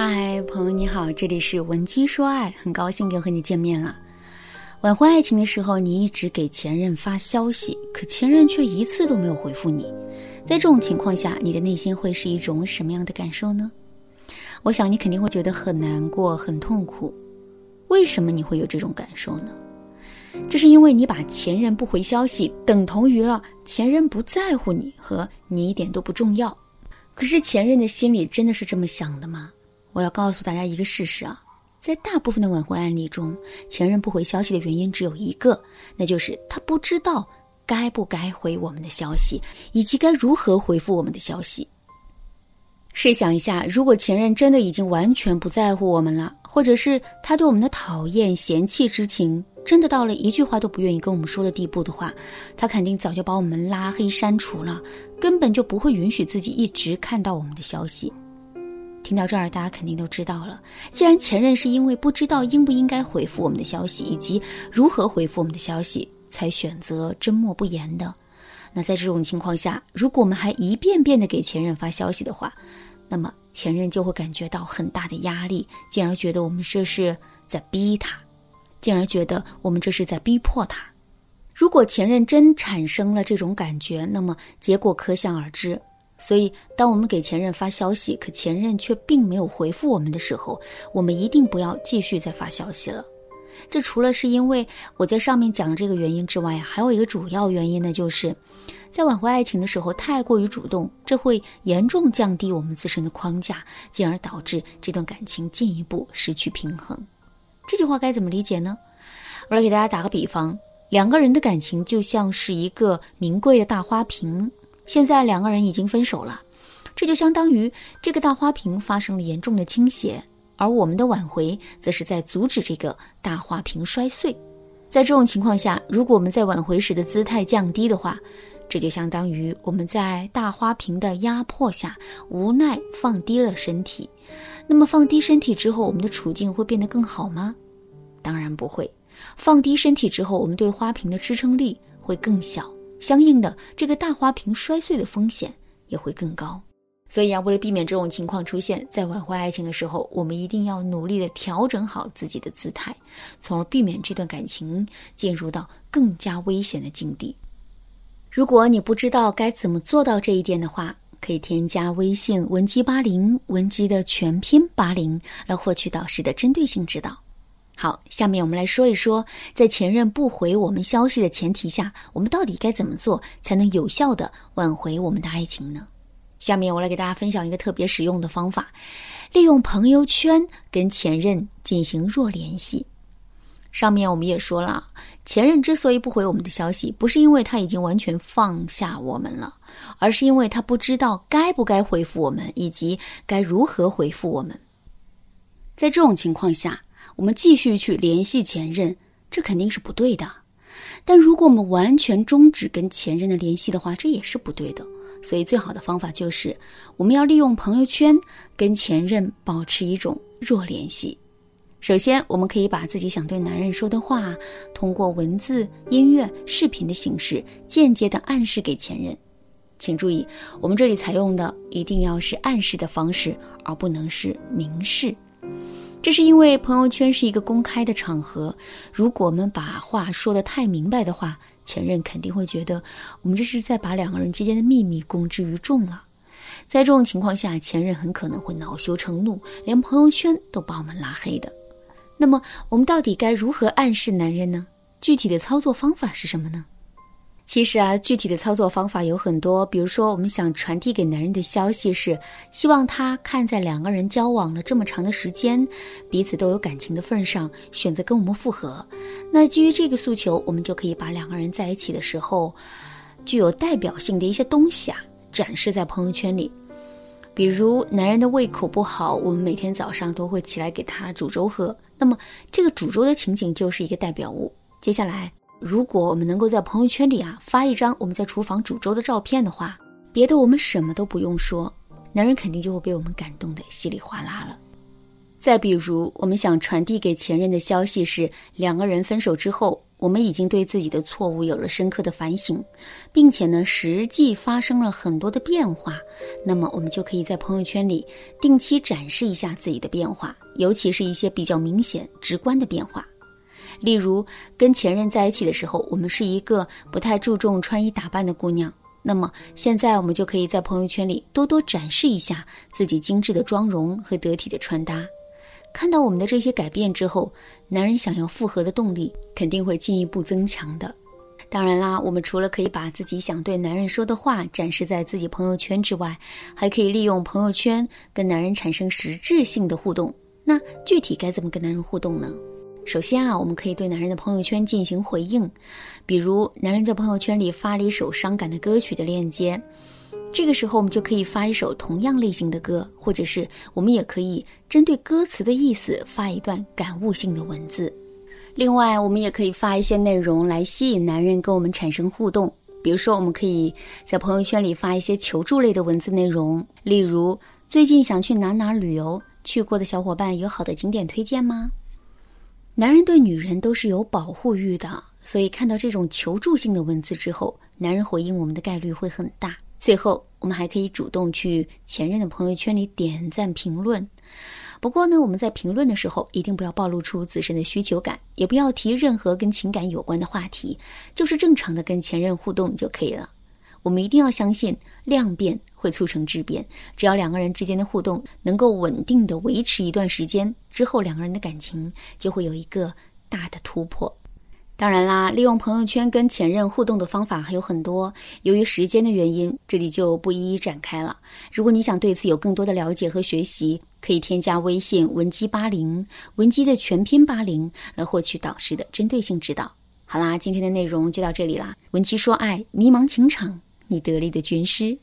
嗨，朋友你好，这里是文姬说爱，很高兴又和你见面了。挽回爱情的时候，你一直给前任发消息，可前任却一次都没有回复你。在这种情况下，你的内心会是一种什么样的感受呢？我想你肯定会觉得很难过、很痛苦。为什么你会有这种感受呢？这是因为你把前任不回消息等同于了前任不在乎你和你一点都不重要。可是前任的心里真的是这么想的吗？我要告诉大家一个事实啊，在大部分的挽回案例中，前任不回消息的原因只有一个，那就是他不知道该不该回我们的消息，以及该如何回复我们的消息。试想一下，如果前任真的已经完全不在乎我们了，或者是他对我们的讨厌、嫌弃之情真的到了一句话都不愿意跟我们说的地步的话，他肯定早就把我们拉黑删除了，根本就不会允许自己一直看到我们的消息。听到这儿，大家肯定都知道了。既然前任是因为不知道应不应该回复我们的消息，以及如何回复我们的消息，才选择缄默不言的，那在这种情况下，如果我们还一遍遍的给前任发消息的话，那么前任就会感觉到很大的压力，进而觉得我们这是在逼他，进而觉得我们这是在逼迫他。如果前任真产生了这种感觉，那么结果可想而知。所以，当我们给前任发消息，可前任却并没有回复我们的时候，我们一定不要继续再发消息了。这除了是因为我在上面讲这个原因之外，还有一个主要原因呢，就是在挽回爱情的时候太过于主动，这会严重降低我们自身的框架，进而导致这段感情进一步失去平衡。这句话该怎么理解呢？我来给大家打个比方：两个人的感情就像是一个名贵的大花瓶。现在两个人已经分手了，这就相当于这个大花瓶发生了严重的倾斜，而我们的挽回则是在阻止这个大花瓶摔碎。在这种情况下，如果我们在挽回时的姿态降低的话，这就相当于我们在大花瓶的压迫下无奈放低了身体。那么放低身体之后，我们的处境会变得更好吗？当然不会。放低身体之后，我们对花瓶的支撑力会更小。相应的，这个大花瓶摔碎的风险也会更高。所以啊，为了避免这种情况出现，在挽回爱情的时候，我们一定要努力的调整好自己的姿态，从而避免这段感情进入到更加危险的境地。如果你不知道该怎么做到这一点的话，可以添加微信文姬八零，文姬的全拼八零，来获取导师的针对性指导。好，下面我们来说一说，在前任不回我们消息的前提下，我们到底该怎么做才能有效的挽回我们的爱情呢？下面我来给大家分享一个特别实用的方法，利用朋友圈跟前任进行弱联系。上面我们也说了，前任之所以不回我们的消息，不是因为他已经完全放下我们了，而是因为他不知道该不该回复我们，以及该如何回复我们。在这种情况下。我们继续去联系前任，这肯定是不对的。但如果我们完全终止跟前任的联系的话，这也是不对的。所以，最好的方法就是我们要利用朋友圈跟前任保持一种弱联系。首先，我们可以把自己想对男人说的话，通过文字、音乐、视频的形式，间接的暗示给前任。请注意，我们这里采用的一定要是暗示的方式，而不能是明示。这是因为朋友圈是一个公开的场合，如果我们把话说的太明白的话，前任肯定会觉得我们这是在把两个人之间的秘密公之于众了。在这种情况下，前任很可能会恼羞成怒，连朋友圈都把我们拉黑的。那么，我们到底该如何暗示男人呢？具体的操作方法是什么呢？其实啊，具体的操作方法有很多。比如说，我们想传递给男人的消息是，希望他看在两个人交往了这么长的时间，彼此都有感情的份上，选择跟我们复合。那基于这个诉求，我们就可以把两个人在一起的时候，具有代表性的一些东西啊，展示在朋友圈里。比如，男人的胃口不好，我们每天早上都会起来给他煮粥喝。那么，这个煮粥的情景就是一个代表物。接下来。如果我们能够在朋友圈里啊发一张我们在厨房煮粥的照片的话，别的我们什么都不用说，男人肯定就会被我们感动的稀里哗啦了。再比如，我们想传递给前任的消息是两个人分手之后，我们已经对自己的错误有了深刻的反省，并且呢，实际发生了很多的变化，那么我们就可以在朋友圈里定期展示一下自己的变化，尤其是一些比较明显、直观的变化。例如，跟前任在一起的时候，我们是一个不太注重穿衣打扮的姑娘，那么现在我们就可以在朋友圈里多多展示一下自己精致的妆容和得体的穿搭。看到我们的这些改变之后，男人想要复合的动力肯定会进一步增强的。当然啦，我们除了可以把自己想对男人说的话展示在自己朋友圈之外，还可以利用朋友圈跟男人产生实质性的互动。那具体该怎么跟男人互动呢？首先啊，我们可以对男人的朋友圈进行回应，比如男人在朋友圈里发了一首伤感的歌曲的链接。这个时候，我们就可以发一首同样类型的歌，或者是我们也可以针对歌词的意思发一段感悟性的文字。另外，我们也可以发一些内容来吸引男人跟我们产生互动。比如说，我们可以在朋友圈里发一些求助类的文字内容，例如最近想去哪哪旅游，去过的小伙伴有好的景点推荐吗？男人对女人都是有保护欲的，所以看到这种求助性的文字之后，男人回应我们的概率会很大。最后，我们还可以主动去前任的朋友圈里点赞评论。不过呢，我们在评论的时候一定不要暴露出自身的需求感，也不要提任何跟情感有关的话题，就是正常的跟前任互动就可以了。我们一定要相信量变会促成质变，只要两个人之间的互动能够稳定的维持一段时间之后，两个人的感情就会有一个大的突破。当然啦，利用朋友圈跟前任互动的方法还有很多。由于时间的原因，这里就不一一展开了。如果你想对此有更多的了解和学习，可以添加微信文姬八零，文姬的全拼八零，来获取导师的针对性指导。好啦，今天的内容就到这里啦。文姬说爱，迷茫情场，你得力的军师。